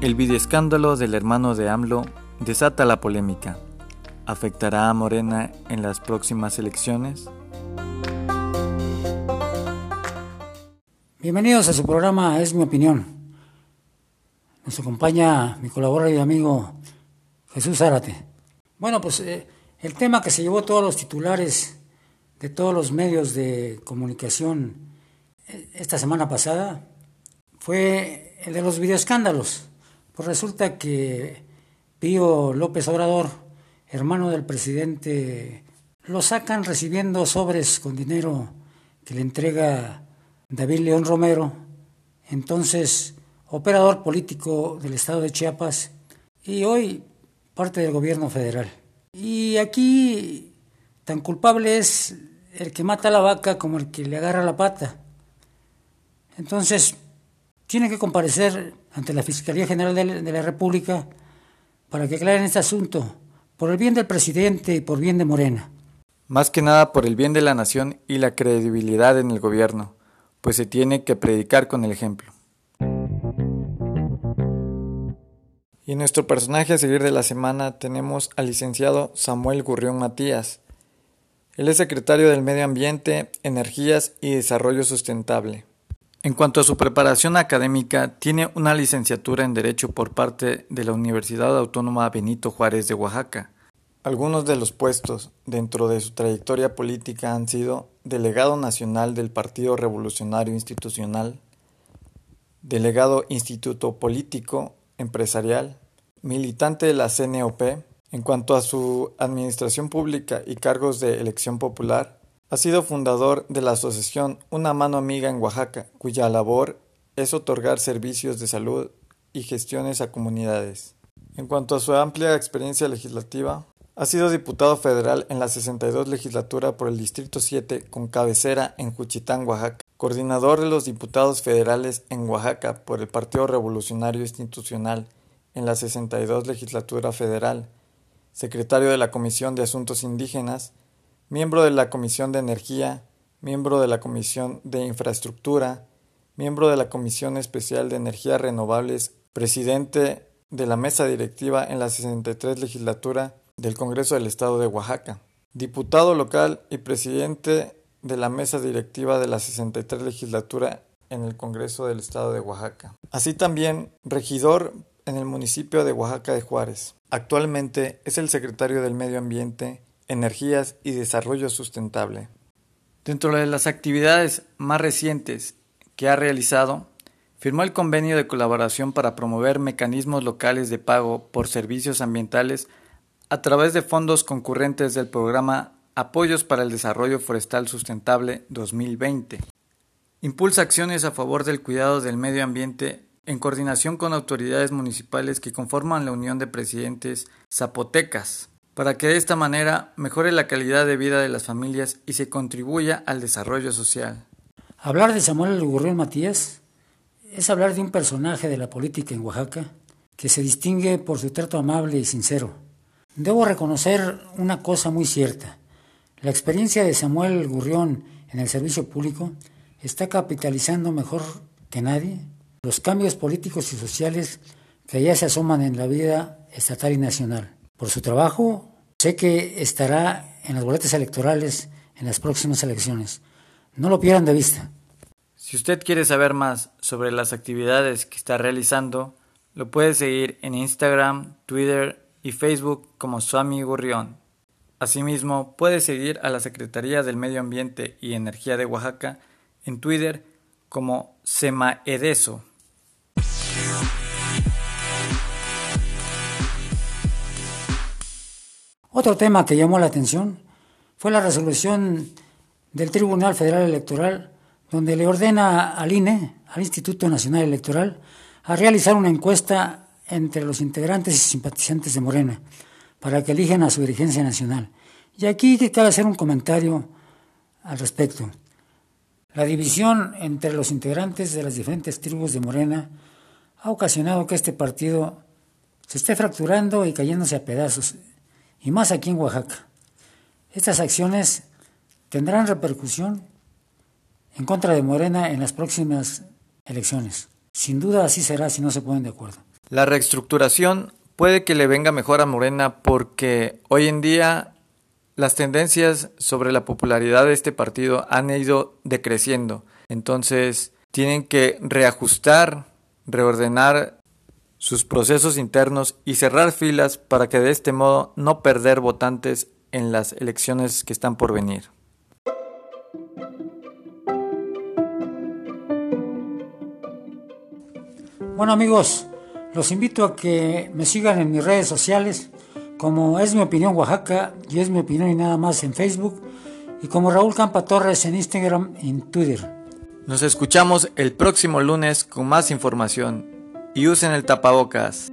El videoescándalo del hermano de AMLO desata la polémica. ¿Afectará a Morena en las próximas elecciones? Bienvenidos a su programa Es mi opinión. Nos acompaña mi colaborador y amigo Jesús Zárate. Bueno, pues eh, el tema que se llevó todos los titulares de todos los medios de comunicación eh, esta semana pasada fue el de los videoescándalos. Pues resulta que Pío López Obrador, hermano del presidente, lo sacan recibiendo sobres con dinero que le entrega David León Romero, entonces operador político del estado de Chiapas y hoy parte del gobierno federal. Y aquí tan culpable es el que mata a la vaca como el que le agarra la pata. Entonces, tiene que comparecer ante la Fiscalía General de la República para que aclaren este asunto, por el bien del presidente y por bien de Morena. Más que nada por el bien de la nación y la credibilidad en el gobierno, pues se tiene que predicar con el ejemplo. Y nuestro personaje a seguir de la semana tenemos al licenciado Samuel Gurrión Matías, él es secretario del Medio Ambiente, Energías y Desarrollo Sustentable. En cuanto a su preparación académica, tiene una licenciatura en Derecho por parte de la Universidad Autónoma Benito Juárez de Oaxaca. Algunos de los puestos dentro de su trayectoria política han sido delegado nacional del Partido Revolucionario Institucional, delegado Instituto Político Empresarial, militante de la CNOP, en cuanto a su administración pública y cargos de elección popular, ha sido fundador de la asociación Una Mano Amiga en Oaxaca, cuya labor es otorgar servicios de salud y gestiones a comunidades. En cuanto a su amplia experiencia legislativa, ha sido diputado federal en la 62 legislatura por el Distrito 7 con cabecera en Juchitán, Oaxaca, coordinador de los diputados federales en Oaxaca por el Partido Revolucionario Institucional en la 62 legislatura federal, secretario de la Comisión de Asuntos Indígenas, miembro de la Comisión de Energía, miembro de la Comisión de Infraestructura, miembro de la Comisión Especial de Energías Renovables, presidente de la mesa directiva en la 63 legislatura del Congreso del Estado de Oaxaca, diputado local y presidente de la mesa directiva de la 63 legislatura en el Congreso del Estado de Oaxaca. Así también regidor en el municipio de Oaxaca de Juárez. Actualmente es el secretario del Medio Ambiente, Energías y Desarrollo Sustentable. Dentro de las actividades más recientes que ha realizado, firmó el convenio de colaboración para promover mecanismos locales de pago por servicios ambientales a través de fondos concurrentes del programa Apoyos para el Desarrollo Forestal Sustentable 2020. Impulsa acciones a favor del cuidado del medio ambiente en coordinación con autoridades municipales que conforman la Unión de Presidentes Zapotecas, para que de esta manera mejore la calidad de vida de las familias y se contribuya al desarrollo social. Hablar de Samuel Gurrión Matías es hablar de un personaje de la política en Oaxaca que se distingue por su trato amable y sincero. Debo reconocer una cosa muy cierta. La experiencia de Samuel Gurrión en el servicio público está capitalizando mejor que nadie los cambios políticos y sociales que ya se asoman en la vida estatal y nacional. Por su trabajo, sé que estará en las boletas electorales en las próximas elecciones. No lo pierdan de vista. Si usted quiere saber más sobre las actividades que está realizando, lo puede seguir en Instagram, Twitter y Facebook como Suami Gurrión. Asimismo, puede seguir a la Secretaría del Medio Ambiente y Energía de Oaxaca en Twitter como Semaedeso. Otro tema que llamó la atención fue la resolución del Tribunal Federal Electoral, donde le ordena al INE, al Instituto Nacional Electoral, a realizar una encuesta entre los integrantes y simpatizantes de Morena para que elijan a su dirigencia nacional. Y aquí cabe hacer un comentario al respecto. La división entre los integrantes de las diferentes tribus de Morena ha ocasionado que este partido se esté fracturando y cayéndose a pedazos y más aquí en Oaxaca. Estas acciones tendrán repercusión en contra de Morena en las próximas elecciones. Sin duda así será si no se ponen de acuerdo. La reestructuración puede que le venga mejor a Morena porque hoy en día las tendencias sobre la popularidad de este partido han ido decreciendo. Entonces tienen que reajustar, reordenar sus procesos internos y cerrar filas para que de este modo no perder votantes en las elecciones que están por venir. Bueno amigos, los invito a que me sigan en mis redes sociales como es mi opinión Oaxaca y es mi opinión y nada más en Facebook y como Raúl Campa Torres en Instagram y en Twitter. Nos escuchamos el próximo lunes con más información y usen el tapabocas.